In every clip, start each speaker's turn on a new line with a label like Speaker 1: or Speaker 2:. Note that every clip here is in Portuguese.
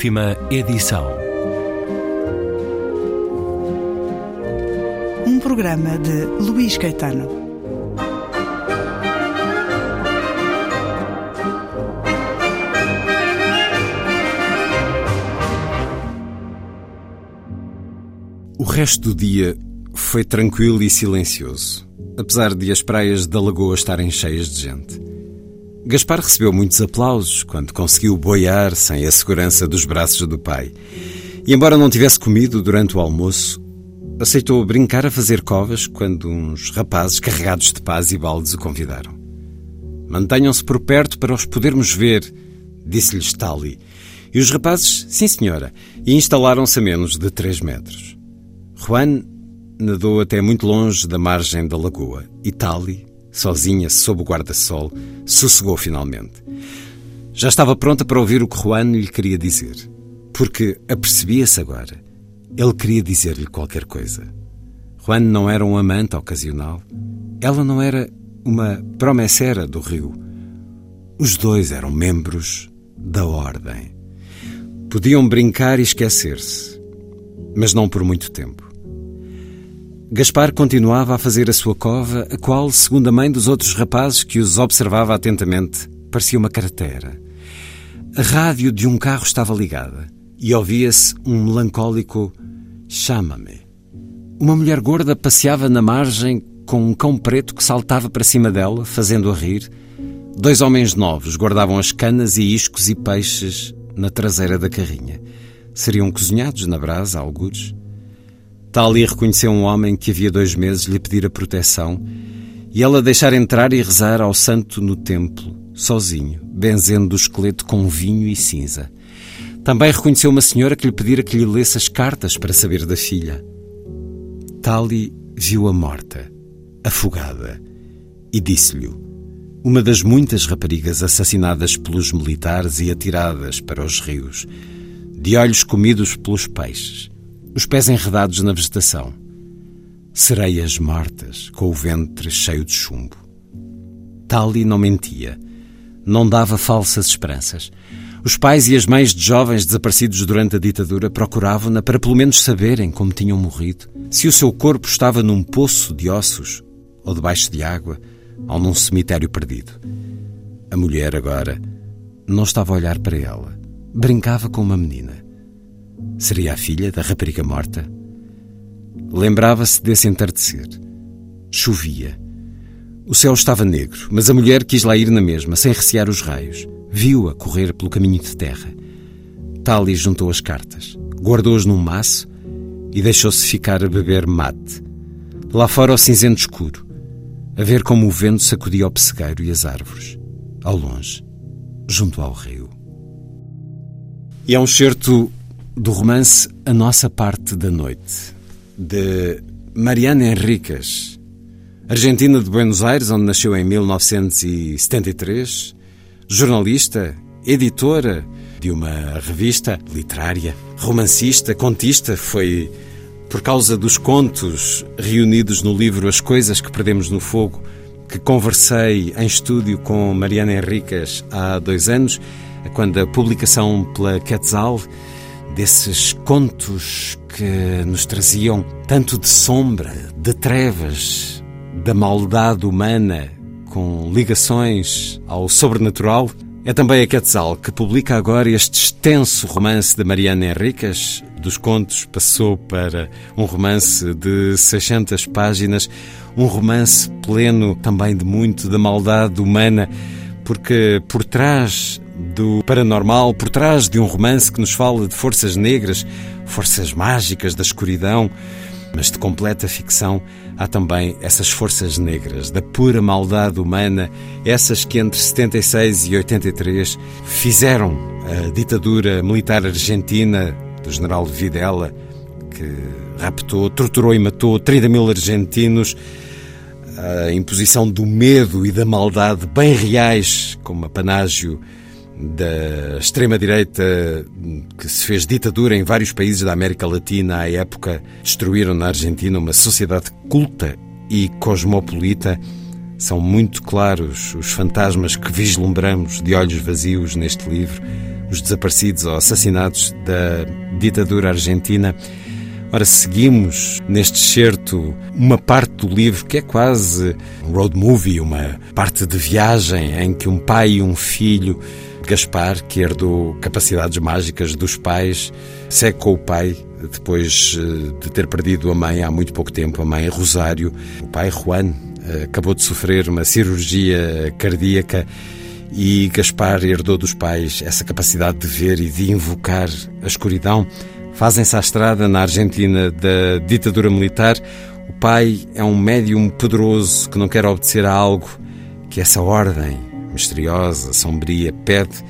Speaker 1: Última edição.
Speaker 2: Um programa de Luís Caetano.
Speaker 3: O resto do dia foi tranquilo e silencioso, apesar de as praias da lagoa estarem cheias de gente. Gaspar recebeu muitos aplausos quando conseguiu boiar sem a segurança dos braços do pai. E, embora não tivesse comido durante o almoço, aceitou brincar a fazer covas quando uns rapazes carregados de paz e baldes o convidaram. Mantenham-se por perto para os podermos ver, disse-lhe Stali. E os rapazes, sim senhora, e instalaram-se a menos de três metros. Juan nadou até muito longe da margem da lagoa e Tali, sozinha sob o guarda-sol, sossegou finalmente. Já estava pronta para ouvir o que Juan lhe queria dizer, porque apercebia-se agora. Ele queria dizer-lhe qualquer coisa. Juan não era um amante ocasional. Ela não era uma promessera do rio. Os dois eram membros da ordem. Podiam brincar e esquecer-se, mas não por muito tempo. Gaspar continuava a fazer a sua cova, a qual, segundo a mãe dos outros rapazes que os observava atentamente, parecia uma cratera. A rádio de um carro estava ligada e ouvia-se um melancólico chama-me. Uma mulher gorda passeava na margem com um cão preto que saltava para cima dela, fazendo-a rir. Dois homens novos guardavam as canas e iscos e peixes na traseira da carrinha. Seriam cozinhados na brasa, algures. Tali reconheceu um homem que havia dois meses lhe pedira proteção e ela deixar entrar e rezar ao santo no templo, sozinho, benzendo o esqueleto com vinho e cinza. Também reconheceu uma senhora que lhe pedira que lhe lesse as cartas para saber da filha. Tali viu-a morta, afogada, e disse-lhe: uma das muitas raparigas assassinadas pelos militares e atiradas para os rios, de olhos comidos pelos peixes os pés enredados na vegetação, sereias mortas com o ventre cheio de chumbo. Tali não mentia, não dava falsas esperanças. Os pais e as mães de jovens desaparecidos durante a ditadura procuravam-na para pelo menos saberem como tinham morrido, se o seu corpo estava num poço de ossos, ou debaixo de água, ou num cemitério perdido. A mulher agora não estava a olhar para ela, brincava com uma menina. Seria a filha da rapariga morta? Lembrava-se desse entardecer. Chovia. O céu estava negro, mas a mulher quis lá ir na mesma, sem recear os raios. Viu-a correr pelo caminho de terra. Tali juntou as cartas, guardou-as num maço e deixou-se ficar a beber mate. Lá fora o cinzento escuro, a ver como o vento sacudia o pessegueiro e as árvores, ao longe, junto ao rio. E é um certo do romance A Nossa Parte da Noite, de Mariana Henriques, argentina de Buenos Aires, onde nasceu em 1973, jornalista, editora de uma revista literária, romancista, contista, foi por causa dos contos reunidos no livro As Coisas que Perdemos no Fogo, que conversei em estúdio com Mariana Henriques há dois anos, quando a publicação pela Quetzal desses contos que nos traziam tanto de sombra, de trevas, da maldade humana, com ligações ao sobrenatural. É também a Quetzal que publica agora este extenso romance de Mariana Henriques. Dos contos passou para um romance de 600 páginas, um romance pleno também de muito da maldade humana, porque por trás do paranormal, por trás de um romance que nos fala de forças negras, forças mágicas da escuridão, mas de completa ficção, há também essas forças negras, da pura maldade humana, essas que entre 76 e 83 fizeram a ditadura militar argentina do general Videla, que raptou, torturou e matou 30 mil argentinos, a imposição do medo e da maldade bem reais, como apanágio da extrema-direita que se fez ditadura em vários países da América Latina à época, destruíram na Argentina uma sociedade culta e cosmopolita. São muito claros os fantasmas que vislumbramos de olhos vazios neste livro. os desaparecidos ou assassinados da ditadura argentina. Ora, seguimos neste excerto uma parte do livro que é quase um road movie, uma parte de viagem em que um pai e um filho, Gaspar, que herdou capacidades mágicas dos pais, segue com o pai depois eh, de ter perdido a mãe há muito pouco tempo, a mãe Rosário. O pai Juan eh, acabou de sofrer uma cirurgia cardíaca e Gaspar herdou dos pais essa capacidade de ver e de invocar a escuridão Fazem-se à estrada na Argentina da ditadura militar. O pai é um médium poderoso que não quer obedecer a algo que essa ordem misteriosa, sombria, pede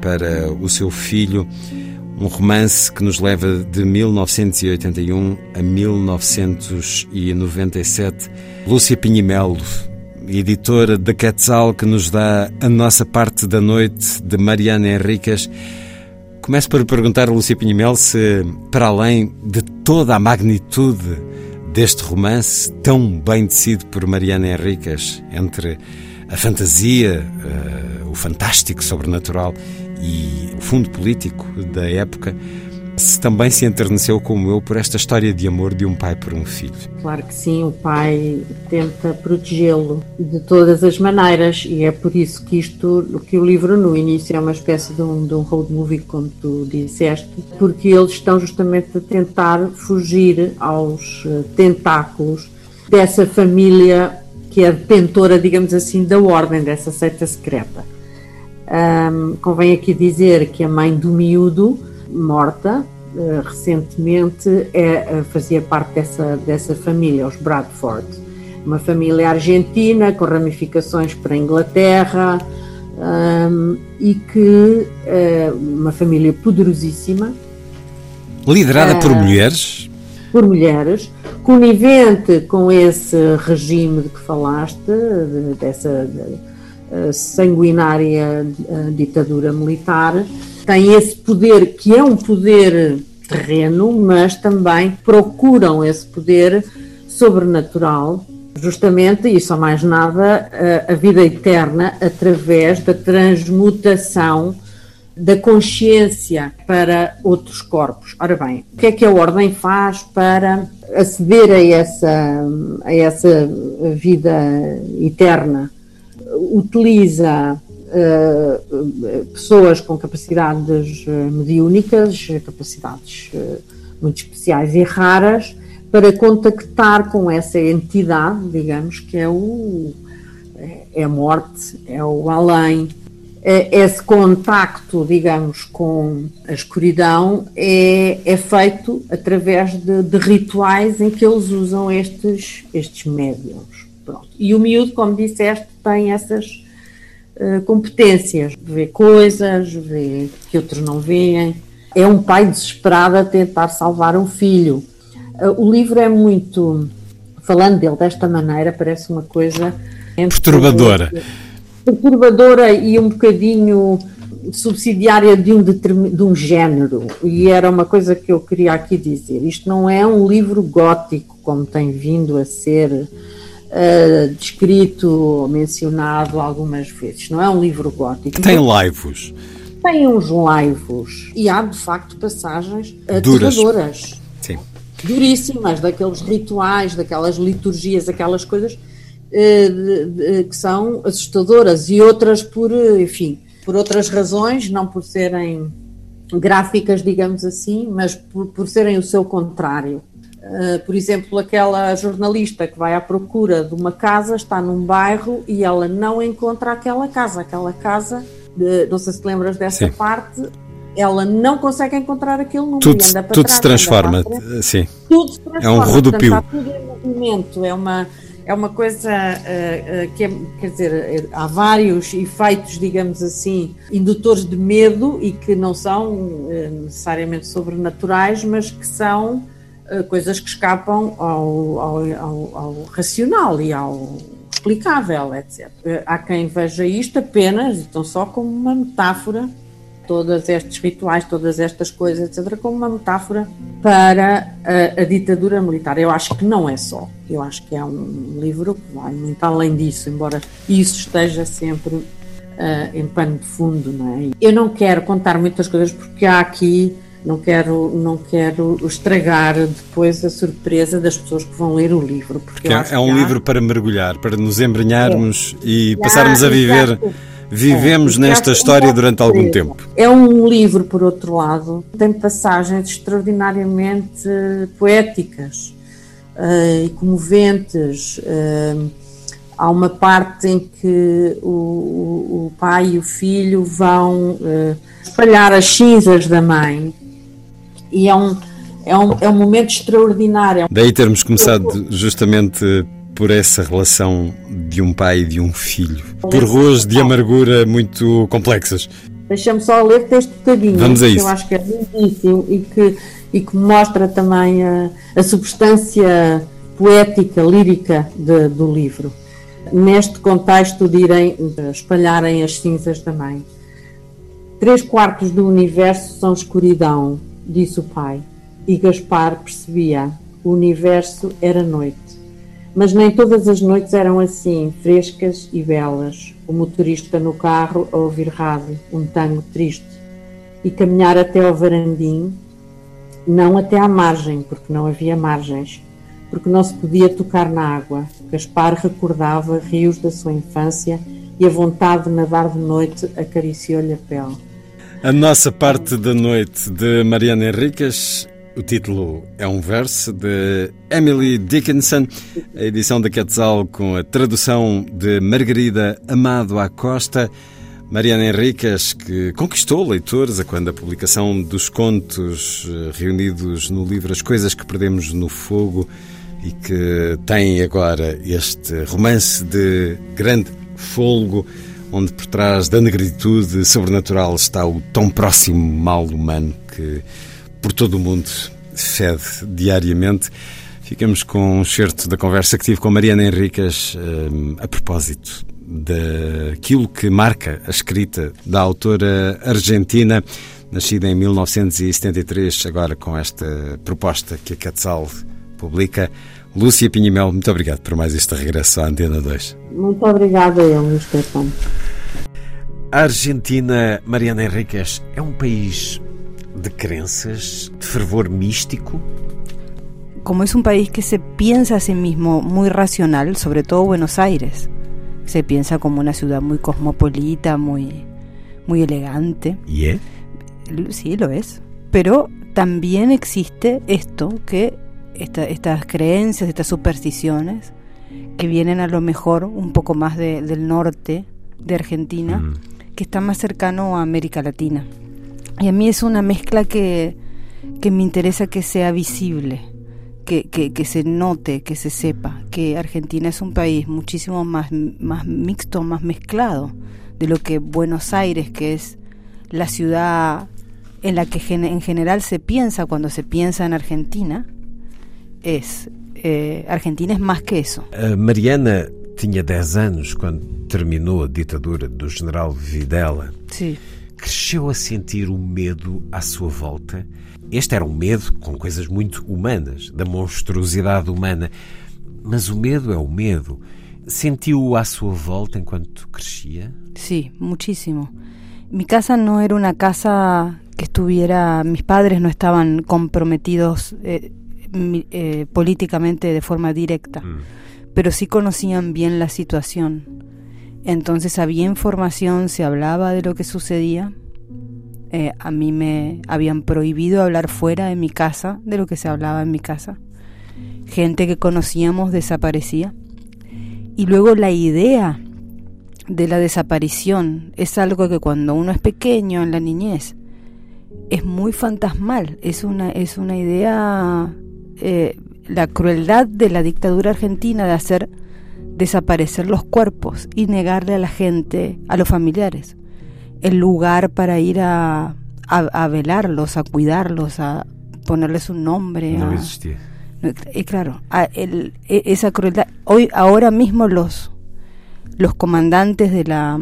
Speaker 3: para o seu filho. Um romance que nos leva de 1981 a 1997. Lúcia Pinhimelo, editora da Quetzal, que nos dá a nossa parte da noite de Mariana Henriques. Começo por perguntar a Lúcia Pinhimel se, para além de toda a magnitude deste romance, tão bem tecido por Mariana Henriques, entre a fantasia, uh, o fantástico sobrenatural e o fundo político da época, se também se enterneceu como eu por esta história de amor de um pai por um filho.
Speaker 1: Claro que sim, o pai tenta protegê-lo de todas as maneiras e é por isso que isto, que o livro no início é uma espécie de um, de um road movie, como tu disseste, porque eles estão justamente a tentar fugir aos eh, tentáculos dessa família que é detentora, digamos assim, da ordem dessa seita secreta. Um, convém aqui dizer que a mãe do miúdo morta uh, recentemente, é, fazia parte dessa, dessa família, os Bradford. Uma família argentina com ramificações para a Inglaterra um, e que uh, uma família poderosíssima.
Speaker 3: Liderada uh, por mulheres?
Speaker 1: Por mulheres, conivente com esse regime de que falaste, de, dessa de, sanguinária ditadura militar, têm esse poder que é um poder terreno, mas também procuram esse poder sobrenatural, justamente, e só mais nada, a, a vida eterna através da transmutação da consciência para outros corpos. Ora bem, o que é que a Ordem faz para aceder a essa, a essa vida eterna? Utiliza uh, pessoas com capacidades eh, mediúnicas, capacidades uh, muito especiais e raras, para contactar com essa entidade, digamos, que é, o, é a morte, é o além. Esse contacto, digamos, com a escuridão é, é feito através de, de, rituais em que eles usam estes, estes médiums. Pronto. E o miúdo, como disseste, tem essas eh, competências, vê coisas, vê que outros não veem. É um pai desesperado a tentar salvar um filho. Uh, o livro é muito, falando dele desta maneira, parece uma coisa
Speaker 3: perturbadora.
Speaker 1: Perturbadora e um bocadinho subsidiária de um, de um género, e era uma coisa que eu queria aqui dizer. Isto não é um livro gótico, como tem vindo a ser uh, descrito, mencionado algumas vezes. Não é um livro gótico.
Speaker 3: Tem laivos.
Speaker 1: Tem uns laivos. E há, de facto, passagens aterradoras.
Speaker 3: Sim.
Speaker 1: Duríssimas, daqueles rituais, daquelas liturgias, aquelas coisas que são assustadoras. E outras por, enfim, por outras razões, não por serem gráficas, digamos assim, mas por, por serem o seu contrário. Por exemplo, aquela jornalista que vai à procura de uma casa, está num bairro e ela não encontra aquela casa. Aquela casa, não sei se te lembras dessa sim. parte, ela não consegue encontrar aquele número.
Speaker 3: Tudo, anda para tudo trás, se transforma, sim.
Speaker 1: Tudo se transforma.
Speaker 3: É um rodopio.
Speaker 1: Portanto, tudo em movimento, é uma, é uma coisa uh, uh, que é, quer dizer, há vários efeitos, digamos assim, indutores de medo e que não são necessariamente sobrenaturais, mas que são eh, coisas que escapam ao, ao, ao, ao, racional e ao explicável, etc. Eh, há quem veja isto apenas, então só como uma metáfora, todos estes rituais, todas estas coisas, etc., como uma metáfora para a, a, ditadura militar. Eu acho que não é só. Eu acho que é um livro que vai muito além disso, embora isso esteja sempre uh, em pano de fundo, não é? Eu não quero contar muitas coisas porque há aqui não quero, não quero estragar depois a surpresa das pessoas que vão ler o livro. Porque
Speaker 3: é, é, um há... livro para mergulhar, para nos embrenharmos é. e passarmos a viver. Exato. Vivemos é, nesta história durante algum tempo.
Speaker 1: É um livro, por outro lado, tem passagens extraordinariamente poéticas uh, e comoventes. Uh, há uma parte em que o, o, o pai e o filho vão uh, espalhar as cinzas da mãe e é um, é um, é um momento extraordinário.
Speaker 3: Daí termos começado justamente por essa relação de um pai e de um filho, por ruas de amargura muito complexas.
Speaker 1: Deixa-me só ler este bocadinho,
Speaker 3: Vamos a isso.
Speaker 1: que eu acho que é lindíssimo e que, e que mostra também a, a substância poética, lírica de, do livro. Neste contexto de irem espalharem as cinzas da mãe. Três quartos do universo são escuridão, disse o pai, e Gaspar percebia: o universo era noite. Mas nem todas as noites eram assim, frescas e belas. O motorista no carro a ouvir rádio, um tango triste, e caminhar até ao varandim, não até à margem, porque não havia margens, porque não se podia tocar na água. Gaspar recordava rios da sua infância e a vontade de nadar de noite acariciou-lhe a pele.
Speaker 3: A nossa parte da noite de Mariana Henriques. O título é um verso de Emily Dickinson, a edição da Quetzal com a tradução de Margarida Amado Acosta. Mariana Henriques, que conquistou leitores a quando a publicação dos contos eh, reunidos no livro As Coisas que Perdemos no Fogo e que tem agora este romance de grande folgo onde por trás da negritude sobrenatural está o tão próximo mal humano que por todo o mundo fede diariamente. Ficamos com um certo da conversa que tive com Mariana Henriques um, a propósito daquilo que marca a escrita da autora argentina, nascida em 1973, agora com esta proposta que a Quetzal publica. Lúcia Pinhimel, muito obrigado por mais este regresso à Antena 2.
Speaker 1: Muito obrigada eu, Stefano.
Speaker 3: A Argentina, Mariana Henriques, é um país de crenças, de fervor místico?
Speaker 4: Como es un país que se piensa a sí mismo muy racional, sobre todo Buenos Aires, se piensa como una ciudad muy cosmopolita, muy, muy elegante.
Speaker 3: ¿Y es?
Speaker 4: Sí, lo es. Pero también existe esto que estas creencias, estas supersticiones, que vienen a lo mejor un poco más del norte de Argentina, mm. que está más cercano a América Latina. Y a mí es una mezcla que, que me interesa que sea visible, que, que, se note, que se sepa que Argentina es un país muchísimo más, más mixto, más mezclado de lo que Buenos Aires, que es la ciudad en la que en general se piensa cuando se piensa en Argentina, es. Eh, Argentina es más que eso.
Speaker 3: Mariana tinha 10 anos quando terminou a ditadura do general Videla.
Speaker 4: Sim.
Speaker 3: Cresceu a sentir o medo à sua volta. Este era um medo com coisas muito humanas, da monstruosidade humana. Mas o medo é o medo. Sentiu-o à sua volta enquanto crescia?
Speaker 4: Sim, sí, muchísimo. Mi casa no era una casa que estuviera, mis padres no estaban comprometidos eh, eh, políticamente de forma directa, mm. pero sí conocían bien la situación. Entonces había información, se hablaba de lo que sucedía. Eh, a mí me habían prohibido hablar fuera de mi casa de lo que se hablaba en mi casa. Gente que conocíamos desaparecía. Y luego la idea de la desaparición es algo que cuando uno es pequeño en la niñez es muy fantasmal, es una, es una idea eh, la crueldad de la dictadura argentina de hacer desaparecer los cuerpos y negarle a la gente, a los familiares, el lugar para ir a, a, velarlos, a cuidarlos, a ponerles un nombre.
Speaker 3: No
Speaker 4: y claro, e, esa crueldad. Hoy, ahora mismo los, los comandantes de la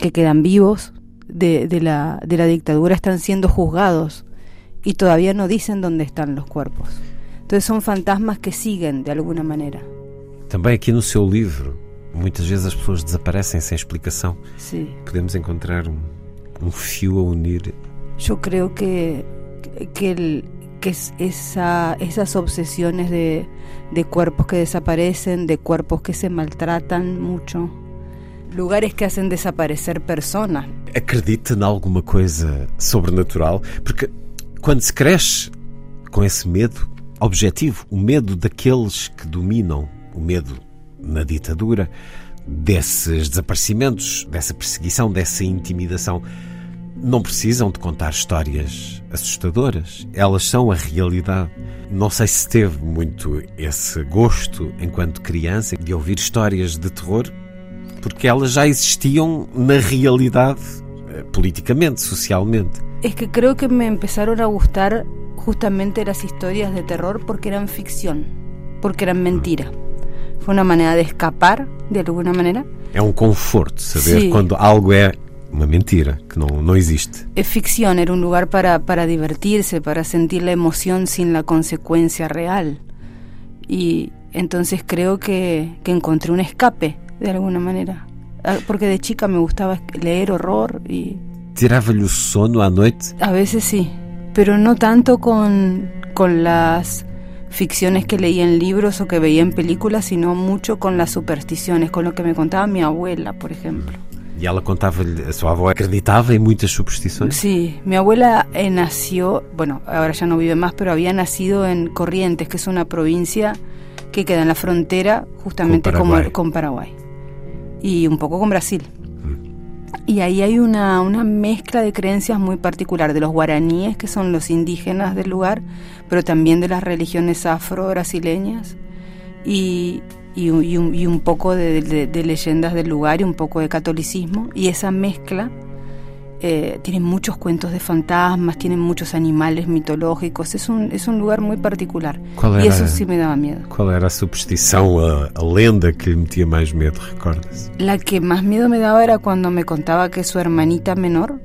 Speaker 4: que quedan vivos de, de, la, de la dictadura están siendo juzgados y todavía no dicen dónde están los cuerpos. Então são fantasmas que seguem de alguma maneira.
Speaker 3: Também aqui no seu livro
Speaker 5: muitas vezes as pessoas desaparecem sem explicação.
Speaker 4: Sí.
Speaker 5: Podemos encontrar um, um fio a unir.
Speaker 4: Yo creo que, que, el- que es esa, esas obsesiones de, de cuerpos que desaparecen, de cuerpos que se maltratan mucho, lugares que hacen desaparecer personas.
Speaker 5: Acredita em alguma coisa sobrenatural? Porque quando se cresce com esse medo objetivo, o medo daqueles que dominam, o medo na ditadura, desses desaparecimentos, dessa perseguição, dessa intimidação, não precisam de contar histórias assustadoras. Elas são a realidade. Não sei se teve muito esse gosto, enquanto criança, de ouvir histórias de terror, porque elas já existiam na realidade, eh, politicamente, socialmente.
Speaker 4: Es que creo que me empezaron a gustar justamente las historias de terror porque eran ficción, porque eran mentira. Fue una manera de escapar, de alguna manera.
Speaker 5: É um conforto saber
Speaker 4: Sim.
Speaker 5: quando algo é uma mentira, que não, não existe.
Speaker 4: Es ficción, era un lugar para, para divertirse, para sentir la emoción sin la consecuencia real. Y entonces creo que, que encontré un escape, de alguna manera. Ah, Porque de chica me gustaba leer horror y
Speaker 5: Tirava-lhe o sono à noite.
Speaker 4: a veces sí, pero no tanto con, con las ficciones que leía en libros o que veía en películas, sino mucho con las supersticiones, con lo que me contaba mi abuela, por ejemplo.
Speaker 5: E ela contava-lhe, a sua avó acreditava em muitas superstições.
Speaker 4: Sí, mi abuela eh, nació, bueno, ahora ya no vive más, pero había nacido en Corrientes, que es una provincia que queda en la frontera justamente
Speaker 5: con Paraguay
Speaker 4: y un poco con Brasil. Y ahí hay una, una mezcla de creencias muy particular de los guaraníes, que son los indígenas del lugar, pero también de las religiones afro-brasileñas y, y, un- y un, poco de, de- de leyendas del lugar y un poco de catolicismo. Y esa mezcla eh, tiene muchos cuentos de fantasmas, tiene muchos animales mitológicos, es un, es un lugar muy particular.
Speaker 5: Qual
Speaker 4: Y
Speaker 5: era,
Speaker 4: eso sí me daba miedo.
Speaker 5: qual era a superstição, a, a lenda que lhe metia mais medo, recorda-se?
Speaker 4: La que más miedo me daba era cuando me contaba que su hermanita menor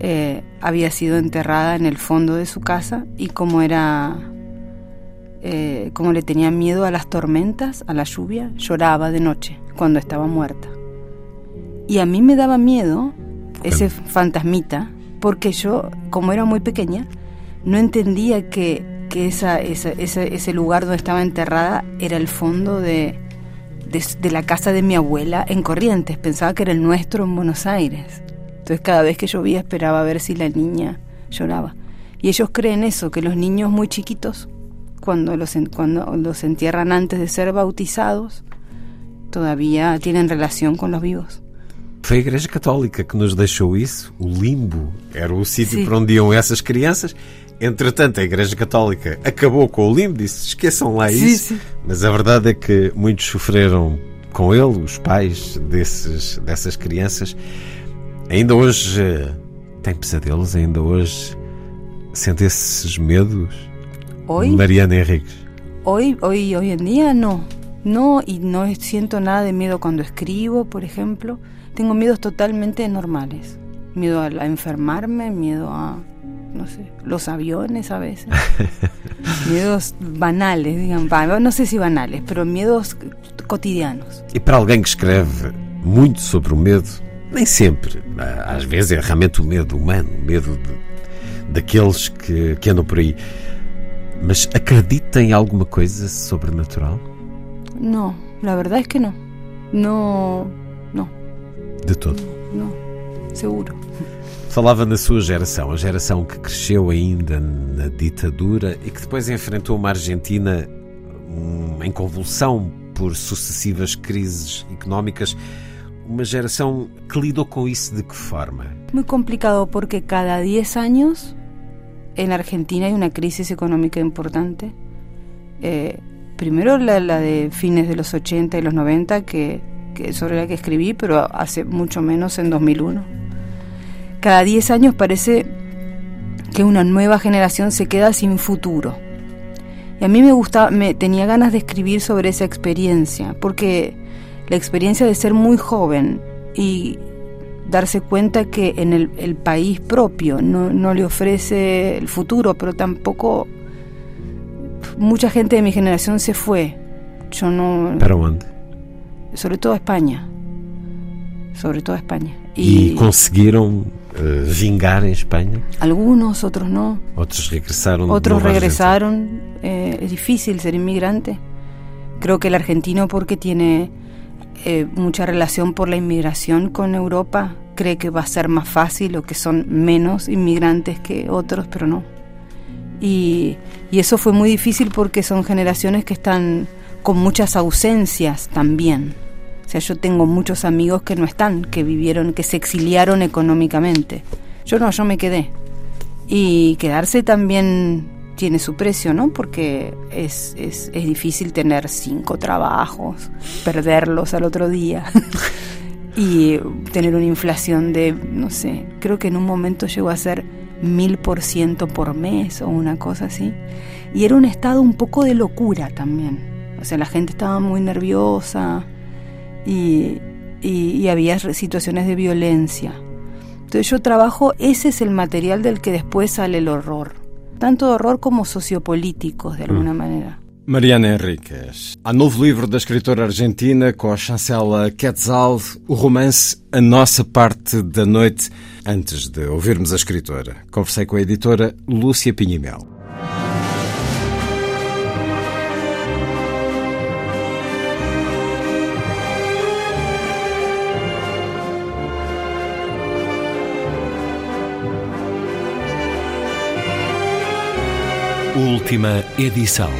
Speaker 4: eh, había sido enterrada en el fondo de su casa y como era, eh, como le tenía miedo a las tormentas, a la lluvia, lloraba de noche cuando estaba muerta. Y a mí me daba miedo ese fantasmita porque yo, como era muy pequeña, no entendía que, que esa, esa- ese, ese lugar donde estaba enterrada era el fondo de, de, de la casa de mi abuela en Corrientes. Pensaba que era el nuestro en Buenos Aires. Entonces cada vez que llovía esperaba ver si la niña lloraba. Y ellos creen eso, que los niños muy chiquitos, cuando los, cuando los entierran antes de ser bautizados, todavía tienen relación con los vivos.
Speaker 5: Foi a Igreja Católica que nos deixou isso. O limbo era o sítio
Speaker 4: Sim.
Speaker 5: para onde iam essas crianças. Entretanto, a Igreja Católica acabou com o limbo, disse: esqueçam lá
Speaker 4: Sim,
Speaker 5: isso.
Speaker 4: sim.
Speaker 5: Mas a verdade é que muitos sofreram com ele, os pais desses, dessas crianças. Ainda hoje têm pesadelos, ainda hoje sente esses medos.
Speaker 4: Hoy,
Speaker 5: Mariana Henriques.
Speaker 4: hoy, hoy, hoy en día no. No, y no siento nada de miedo cuando escribo, por ejemplo. Tengo miedos totalmente normales. Miedo a, a enfermarme, miedo a, no sé, los aviones a veces. miedos banales, digan, no sé si banales, pero miedos cotidianos.
Speaker 5: E para alguém que escreve muito sobre o medo, nem sempre, às vezes é realmente o medo humano, o medo de- daqueles que, que andam por aí. Mas acredita em alguma coisa sobrenatural?
Speaker 4: No, la verdad es que no. No, no,
Speaker 5: De todo.
Speaker 4: no, seguro.
Speaker 5: Falava na sua geração, a geração que cresceu ainda na ditadura e que depois enfrentou uma Argentina hum, em convulsão por sucessivas crises económicas. Uma geração que lidou com isso de que forma?
Speaker 4: Muy complicado porque cada 10 años en Argentina hay una crisis económica importante. Eh, primero la, de fines de los 80 y los 90, que, que sobre la que escribí, pero hace mucho menos en 2001. Cada 10 años parece que una nueva generación se queda sin futuro. Y a mí me gustaba, me tenía ganas de escribir sobre esa experiencia, porque la experiencia de ser muy joven y darse cuenta que en el, el país propio no, no le ofrece el futuro, pero tampoco mucha gente de mi generación se fue. Yo no
Speaker 5: Para onde?
Speaker 4: sobre todo a España. Sobre todo a España.
Speaker 3: E, conseguiram uh, vingar em Espanha?
Speaker 4: Algunos, otros no.
Speaker 3: Otros regresaron.
Speaker 4: Otros regresaron. Eh, es difícil ser inmigrante. Creo que el argentino, porque tiene eh, mucha relación por la inmigración con Europa, cree que va a ser más fácil o que son menos inmigrantes que otros, pero no. Y, eso fue muy difícil porque son generaciones que están con muchas ausencias también. O sea, yo tengo muchos amigos que no están, que vivieron, que se exiliaron económicamente. Yo no, yo me quedé. Y quedarse también tiene su precio, ¿no? Porque es, es, es difícil tener cinco trabajos, perderlos al otro día y tener una inflación de, no sé, creo que en un momento llegó a ser mil por ciento por mes o una cosa así. Y era un estado un poco de locura también. O sea, la gente estaba muy nerviosa y, y, había situaciones de violencia. Entonces yo trabajo, ese es el material del que después sale el horror. Tanto horror como sociopolíticos, de alguna mm. manera.
Speaker 3: Mariana Henriques. Há novo livro da escritora argentina com a chancela Quetzal, o romance A Nossa Parte da Noite. Antes de ouvirmos a escritora, conversei com a editora Lúcia Pinhimel.
Speaker 6: Última edição.